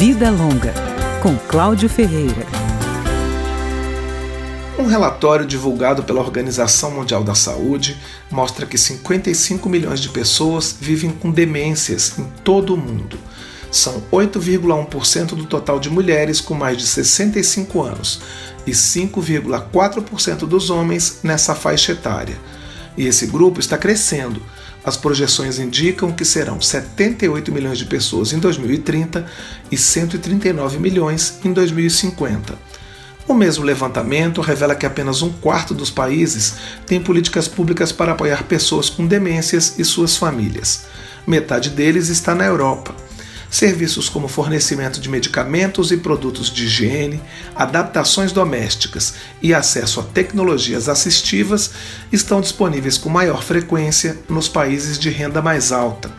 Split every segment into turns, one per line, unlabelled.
Vida Longa, com Cláudio Ferreira.
Um relatório divulgado pela Organização Mundial da Saúde mostra que 55 milhões de pessoas vivem com demências em todo o mundo. São 8,1% do total de mulheres com mais de 65 anos e 5,4% dos homens nessa faixa etária. E esse grupo está crescendo as projeções indicam que serão 78 milhões de pessoas em 2030 e 139 milhões em 2050. O mesmo levantamento revela que apenas um quarto dos países tem políticas públicas para apoiar pessoas com demências e suas famílias. Metade deles está na Europa. Serviços como fornecimento de medicamentos e produtos de higiene, adaptações domésticas e acesso a tecnologias assistivas estão disponíveis com maior frequência nos países de renda mais alta.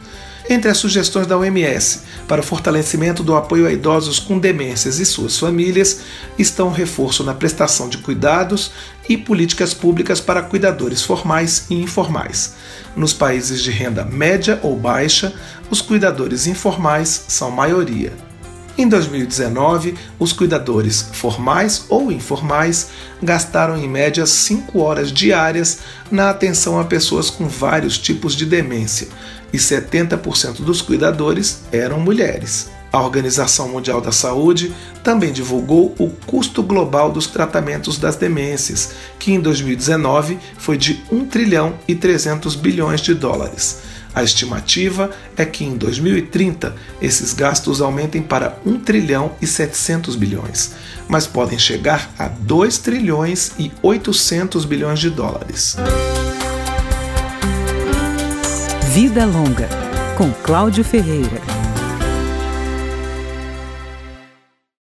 Entre as sugestões da OMS para o fortalecimento do apoio a idosos com demências e suas famílias estão o reforço na prestação de cuidados e políticas públicas para cuidadores formais e informais. Nos países de renda média ou baixa, os cuidadores informais são maioria. Em 2019, os cuidadores formais ou informais gastaram em média 5 horas diárias na atenção a pessoas com vários tipos de demência, e 70% dos cuidadores eram mulheres. A Organização Mundial da Saúde também divulgou o custo global dos tratamentos das demências, que em 2019 foi de 1 trilhão e 300 bilhões de dólares. A estimativa é que em 2030 esses gastos aumentem para 1 trilhão e 700 bilhões, mas podem chegar a 2 trilhões e 800 bilhões de dólares.
Vida Longa, com Cláudio Ferreira.